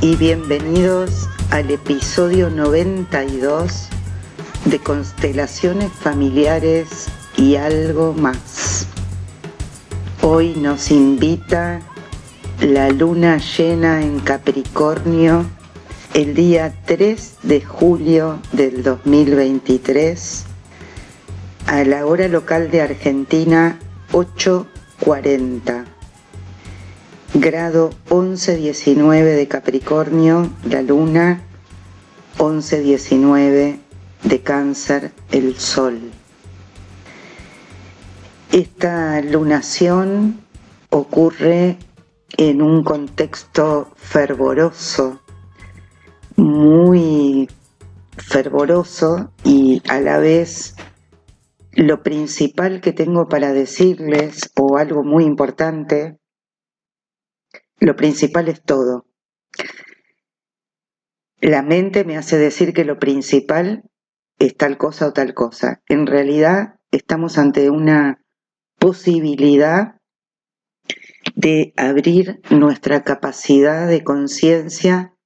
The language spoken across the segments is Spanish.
Y bienvenidos al episodio 92 de Constelaciones Familiares y algo más. Hoy nos invita la luna llena en Capricornio el día 3 de julio del 2023 a la hora local de Argentina 8.40 grado 11-19 de Capricornio, la luna, 11-19 de Cáncer, el sol. Esta lunación ocurre en un contexto fervoroso, muy fervoroso y a la vez lo principal que tengo para decirles, o algo muy importante, lo principal es todo. La mente me hace decir que lo principal es tal cosa o tal cosa. En realidad estamos ante una posibilidad de abrir nuestra capacidad de conciencia,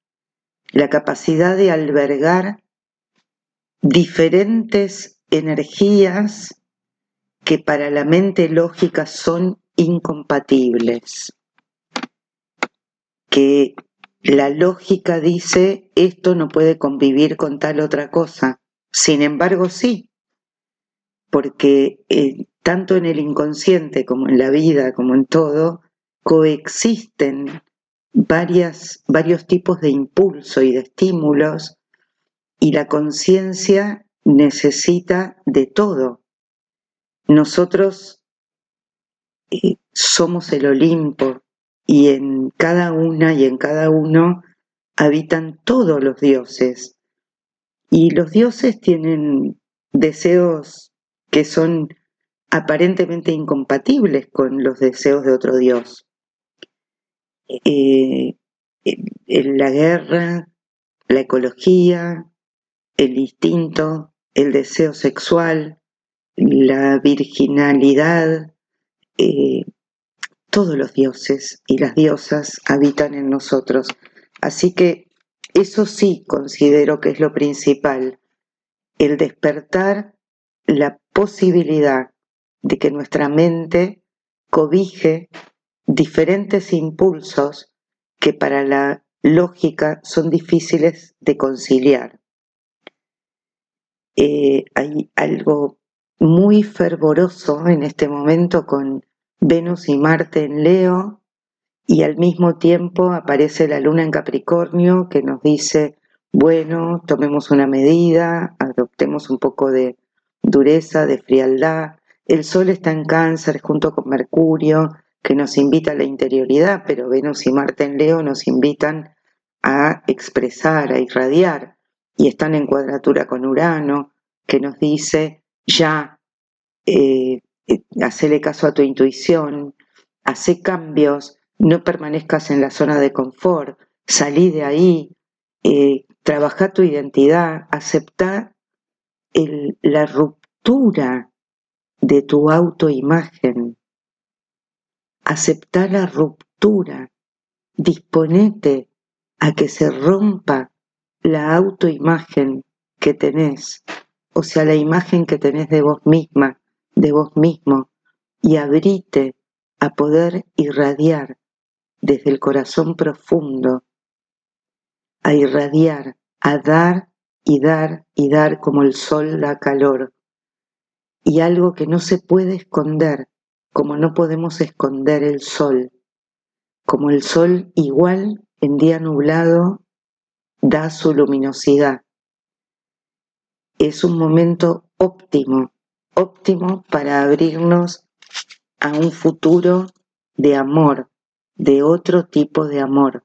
la capacidad de albergar diferentes energías que para la mente lógica son incompatibles que la lógica dice esto no puede convivir con tal otra cosa. Sin embargo, sí, porque eh, tanto en el inconsciente como en la vida, como en todo, coexisten varias, varios tipos de impulso y de estímulos y la conciencia necesita de todo. Nosotros eh, somos el Olimpo, y en cada una y en cada uno habitan todos los dioses. Y los dioses tienen deseos que son aparentemente incompatibles con los deseos de otro dios. Eh, la guerra, la ecología, el instinto, el deseo sexual, la virginalidad, eh, todos los dioses y las diosas habitan en nosotros. Así que eso sí considero que es lo principal, el despertar la posibilidad de que nuestra mente cobije diferentes impulsos que para la lógica son difíciles de conciliar. Eh, hay algo muy fervoroso en este momento con Venus y Marte en Leo, y al mismo tiempo aparece la luna en Capricornio que nos dice, bueno, tomemos una medida, adoptemos un poco de dureza, de frialdad. El Sol está en cáncer junto con Mercurio, que nos invita a la interioridad, pero Venus y Marte en Leo nos invitan a expresar, a irradiar, y están en cuadratura con Urano, que nos dice, ya, eh, hacele caso a tu intuición, hace cambios, no permanezcas en la zona de confort, salí de ahí, eh, trabaja tu identidad, acepta la ruptura de tu autoimagen, acepta la ruptura, disponete a que se rompa la autoimagen que tenés, o sea, la imagen que tenés de vos misma, de vos mismo y abrite a poder irradiar desde el corazón profundo, a irradiar, a dar y dar y dar como el sol da calor. Y algo que no se puede esconder, como no podemos esconder el sol, como el sol igual en día nublado da su luminosidad. Es un momento óptimo óptimo para abrirnos a un futuro de amor, de otro tipo de amor,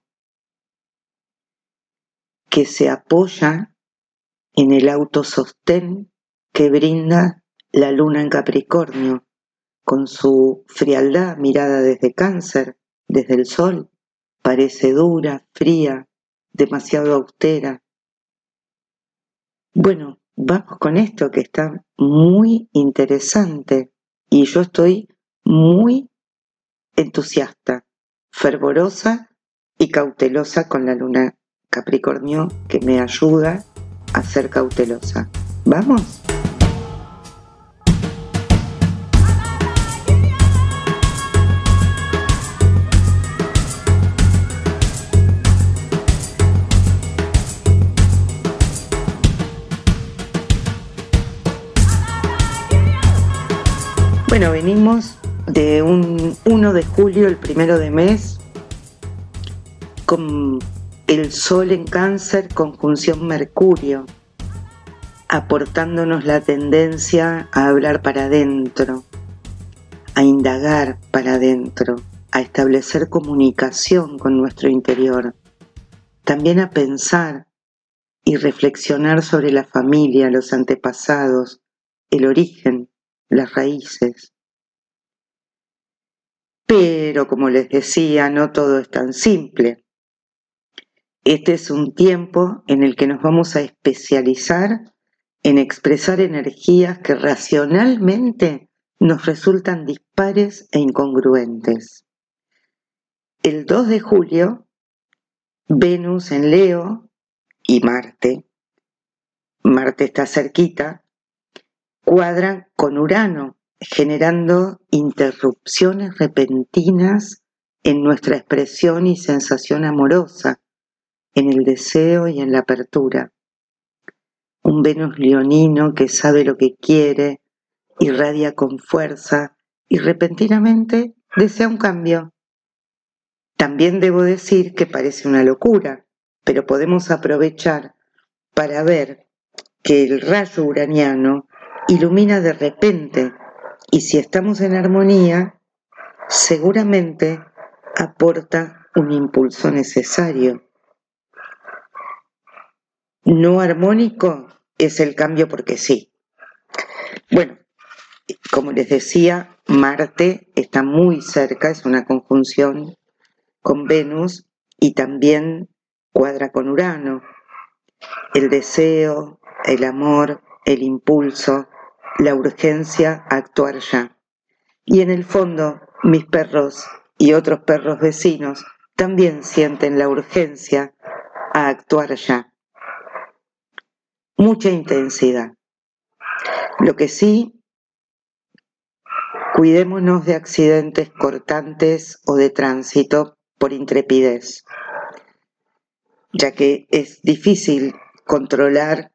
que se apoya en el autosostén que brinda la luna en Capricornio, con su frialdad mirada desde cáncer, desde el sol, parece dura, fría, demasiado austera. Bueno, vamos con esto que está muy interesante y yo estoy muy entusiasta, fervorosa y cautelosa con la luna Capricornio que me ayuda a ser cautelosa. ¿Vamos? Venimos de un 1 de julio, el primero de mes, con el Sol en cáncer, conjunción Mercurio, aportándonos la tendencia a hablar para adentro, a indagar para adentro, a establecer comunicación con nuestro interior, también a pensar y reflexionar sobre la familia, los antepasados, el origen, las raíces. Pero, como les decía, no todo es tan simple. Este es un tiempo en el que nos vamos a especializar en expresar energías que racionalmente nos resultan dispares e incongruentes. El 2 de julio, Venus en Leo y Marte, Marte está cerquita, cuadran con Urano, generando interrupciones repentinas en nuestra expresión y sensación amorosa, en el deseo y en la apertura. Un Venus leonino que sabe lo que quiere, irradia con fuerza y repentinamente desea un cambio. También debo decir que parece una locura, pero podemos aprovechar para ver que el rayo uraniano ilumina de repente y si estamos en armonía, seguramente aporta un impulso necesario. No armónico es el cambio porque sí. Bueno, como les decía, Marte está muy cerca, es una conjunción con Venus y también cuadra con Urano. El deseo, el amor, el impulso, la urgencia a actuar ya. Y en el fondo, mis perros y otros perros vecinos también sienten la urgencia a actuar ya. Mucha intensidad. Lo que sí, cuidémonos de accidentes cortantes o de tránsito por intrepidez, ya que es difícil controlar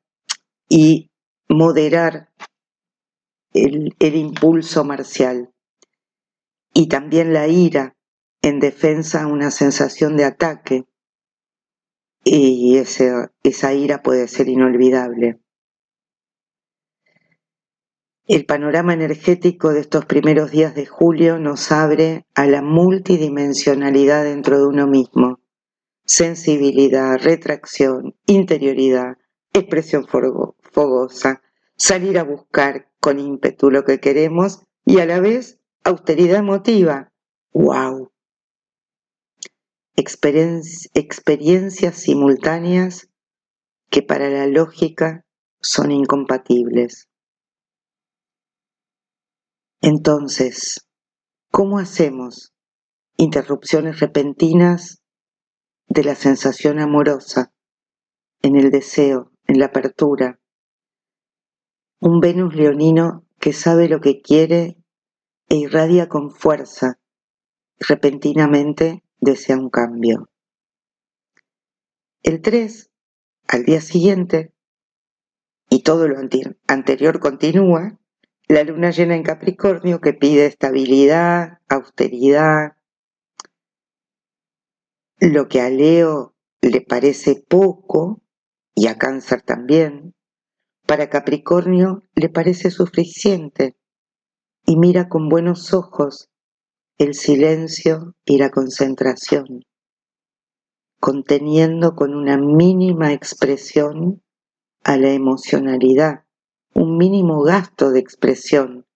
y moderar el, impulso marcial y también la ira en defensa a una sensación de ataque y esa ira puede ser inolvidable. El panorama energético de estos primeros días de julio nos abre a la multidimensionalidad dentro de uno mismo. Sensibilidad, retracción, interioridad, expresión fogosa, salir a buscar con ímpetu lo que queremos y a la vez austeridad emotiva. ¡Wow! experiencias simultáneas que para la lógica son incompatibles. Entonces, ¿cómo hacemos interrupciones repentinas de la sensación amorosa en el deseo, en la apertura, un Venus leonino que sabe lo que quiere e irradia con fuerza, repentinamente desea un cambio. El 3, al día siguiente, y todo lo anterior continúa, la luna llena en Capricornio que pide estabilidad, austeridad, lo que a Leo le parece poco, y a Cáncer también, para Capricornio le parece suficiente y mira con buenos ojos el silencio y la concentración, conteniendo con una mínima expresión a la emocionalidad, un mínimo gasto de expresión,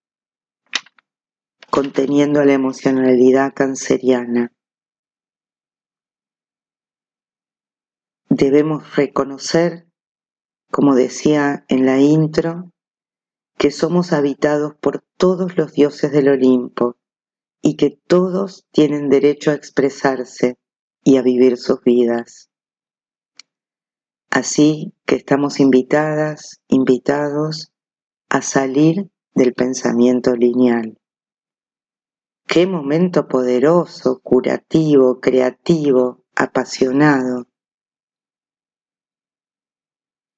conteniendo a la emocionalidad canceriana. Debemos reconocer como decía en la intro, que somos habitados por todos los dioses del Olimpo y que todos tienen derecho a expresarse y a vivir sus vidas. Así que estamos invitadas, invitados a salir del pensamiento lineal. Qué momento poderoso, curativo, creativo, apasionado.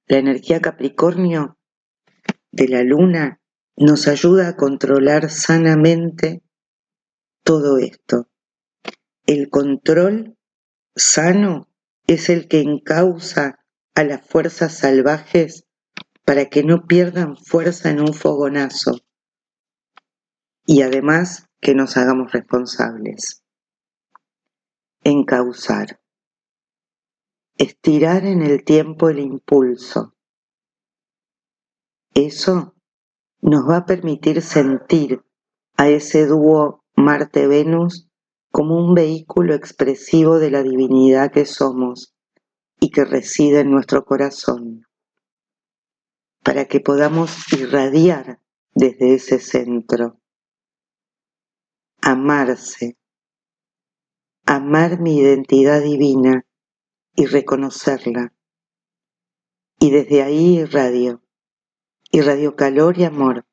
La energía Capricornio de la luna nos ayuda a controlar sanamente todo esto. El control sano es el que encausa a las fuerzas salvajes para que no pierdan fuerza en un fogonazo y además que nos hagamos responsables. Encauzar. Estirar en el tiempo el impulso. Eso nos va a permitir sentir a ese dúo Marte-Venus como un vehículo expresivo de la divinidad que somos y que reside en nuestro corazón, para que podamos irradiar desde ese centro, amarse, amar mi identidad divina y reconocerla, y desde ahí irradio irradió calor y amor.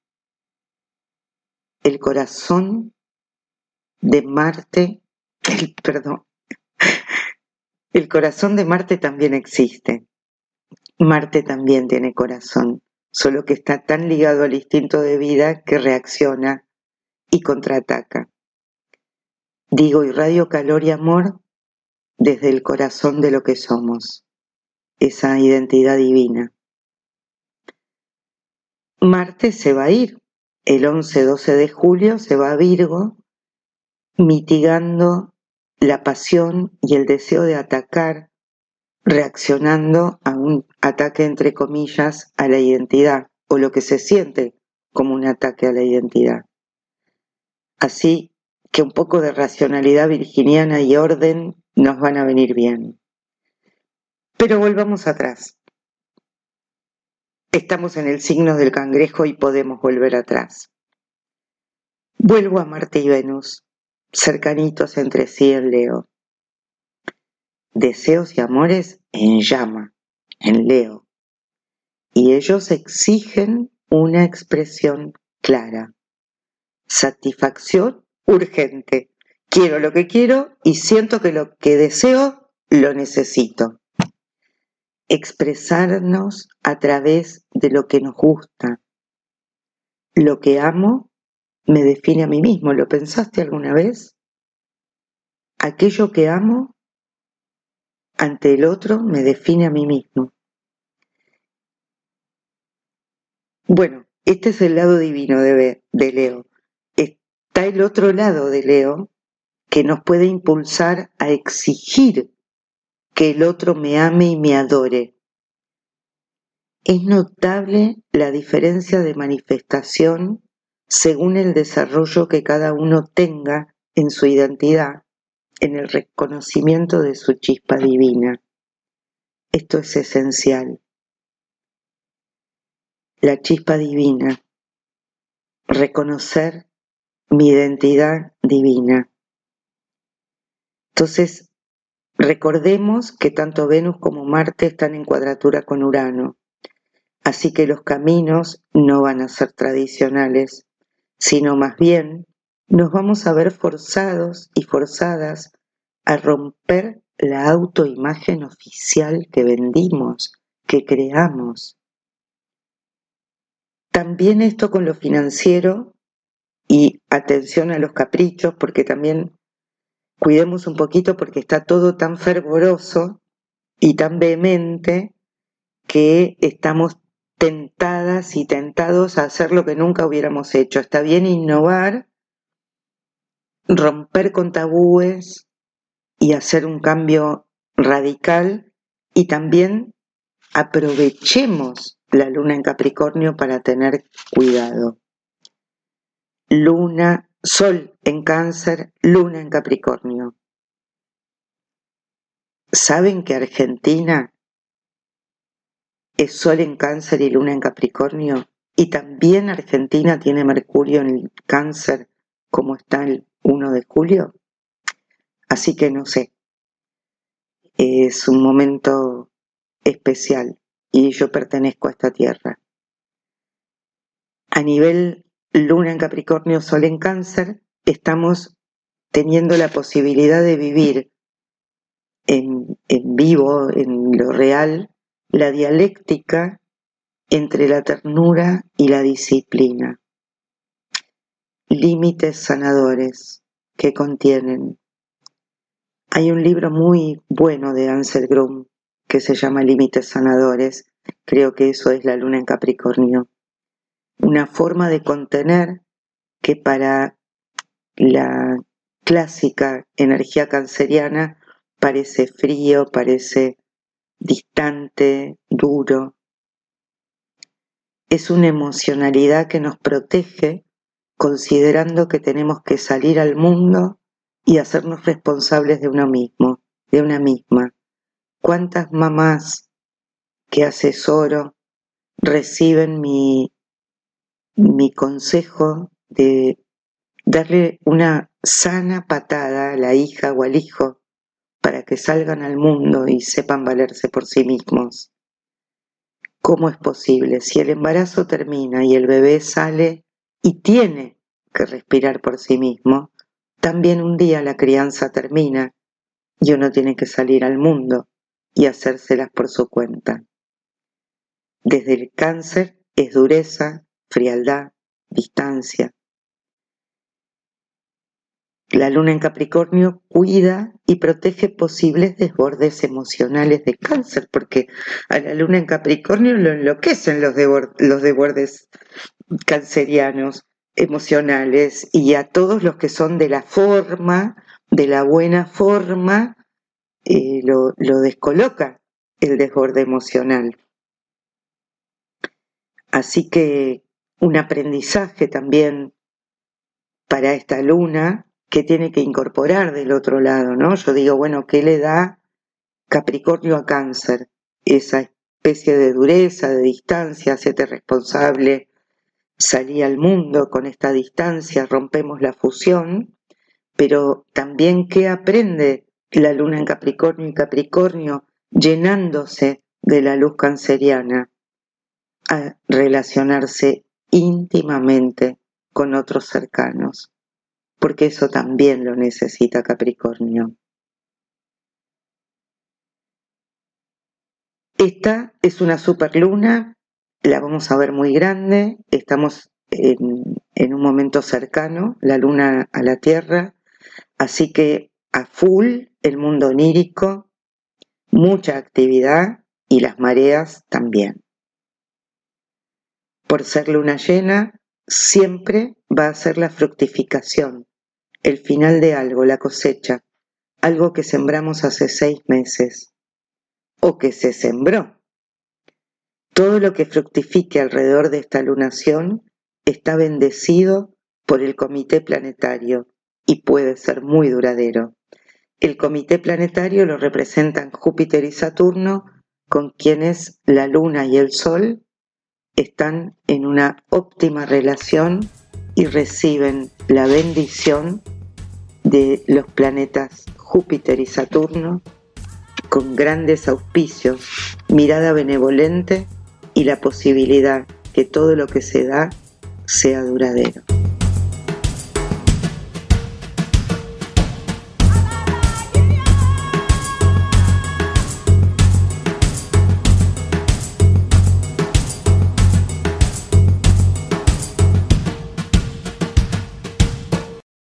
El corazón de Marte, el, perdón, el corazón de Marte también existe. Marte también tiene corazón, solo que está tan ligado al instinto de vida que reacciona y contraataca. Digo, irradio calor y amor desde el corazón de lo que somos, esa identidad divina. Marte se va a ir. El 11-12 de julio se va a Virgo, mitigando la pasión y el deseo de atacar, reaccionando a un ataque entre comillas a la identidad o lo que se siente como un ataque a la identidad. Así que un poco de racionalidad virginiana y orden nos van a venir bien. Pero volvamos atrás. Estamos en el signo del cangrejo y podemos volver atrás. Vuelvo a Marte y Venus, cercanitos entre sí en Leo. Deseos y amores en llama, en Leo. Y ellos exigen una expresión clara. Satisfacción urgente. Quiero lo que quiero y siento que lo que deseo lo necesito expresarnos a través de lo que nos gusta. Lo que amo me define a mí mismo. ¿Lo pensaste alguna vez? Aquello que amo ante el otro me define a mí mismo. Bueno, este es el lado divino de, de Leo. Está el otro lado de Leo que nos puede impulsar a exigir que el otro me ame y me adore. Es notable la diferencia de manifestación según el desarrollo que cada uno tenga en su identidad, en el reconocimiento de su chispa divina. Esto es esencial. La chispa divina, reconocer mi identidad divina. Entonces, Recordemos que tanto Venus como Marte están en cuadratura con Urano, así que los caminos no van a ser tradicionales, sino más bien nos vamos a ver forzados y forzadas a romper la autoimagen oficial que vendimos, que creamos. También esto con lo financiero y atención a los caprichos, porque también cuidemos un poquito porque está todo tan fervoroso y tan vehemente que estamos tentadas y tentados a hacer lo que nunca hubiéramos hecho. Está bien innovar, romper con tabúes y hacer un cambio radical y también aprovechemos la luna en Capricornio para tener cuidado. Luna Sol en cáncer, luna en Capricornio. ¿Saben que Argentina es Sol en cáncer y luna en Capricornio? Y también Argentina tiene Mercurio en el cáncer como está el 1 de julio. Así que no sé. es un momento especial y yo pertenezco a esta tierra. A nivel luna en Capricornio, Sol en Cáncer, estamos teniendo la posibilidad de vivir en, vivo, en lo real, la dialéctica entre la ternura y la disciplina. Límites sanadores que contienen. Hay un libro muy bueno de Ansel Grum que se llama Límites sanadores. Creo que eso es la luna en Capricornio. Una forma de contener que para la clásica energía canceriana parece frío, parece distante, duro. Es una emocionalidad que nos protege considerando que tenemos que salir al mundo y hacernos responsables de uno mismo, de una misma. ¿Cuántas mamás que asesoro reciben mi, mi consejo de darle una sana patada a la hija o al hijo para que salgan al mundo y sepan valerse por sí mismos. ¿Cómo es posible? Si el embarazo termina y el bebé sale y tiene que respirar por sí mismo, también un día la crianza termina y uno tiene que salir al mundo y hacérselas por su cuenta. Desde el cáncer es dureza, frialdad, distancia, la luna en Capricornio cuida y protege posibles desbordes emocionales de cáncer, porque a la luna en Capricornio lo enloquecen los, desbordes cancerianos emocionales y a todos los que son de la forma, de la buena forma, eh, lo, lo descoloca el desborde emocional. Así que un aprendizaje también para esta luna que tiene que incorporar del otro lado, ¿no? Yo digo, bueno, ¿qué le da Capricornio a Cáncer? Esa especie de dureza, de distancia, hacete responsable, salí al mundo con esta distancia, rompemos la fusión, pero también qué aprende la luna en Capricornio y Capricornio llenándose de la luz canceriana a relacionarse íntimamente con otros cercanos porque eso también lo necesita Capricornio. Esta es una superluna, la vamos a ver muy grande, estamos en, un momento cercano, la luna a la Tierra, así que a full el mundo onírico, mucha actividad y las mareas también. Por ser luna llena, siempre va a ser la fructificación, el final de algo, la cosecha, algo que sembramos hace seis meses o que se sembró. Todo lo que fructifique alrededor de esta lunación está bendecido por el comité planetario y puede ser muy duradero. El comité planetario lo representan Júpiter y Saturno, con quienes la Luna y el Sol están en una óptima relación y reciben la bendición de los planetas Júpiter y Saturno con grandes auspicios, mirada benevolente y la posibilidad que todo lo que se da sea duradero.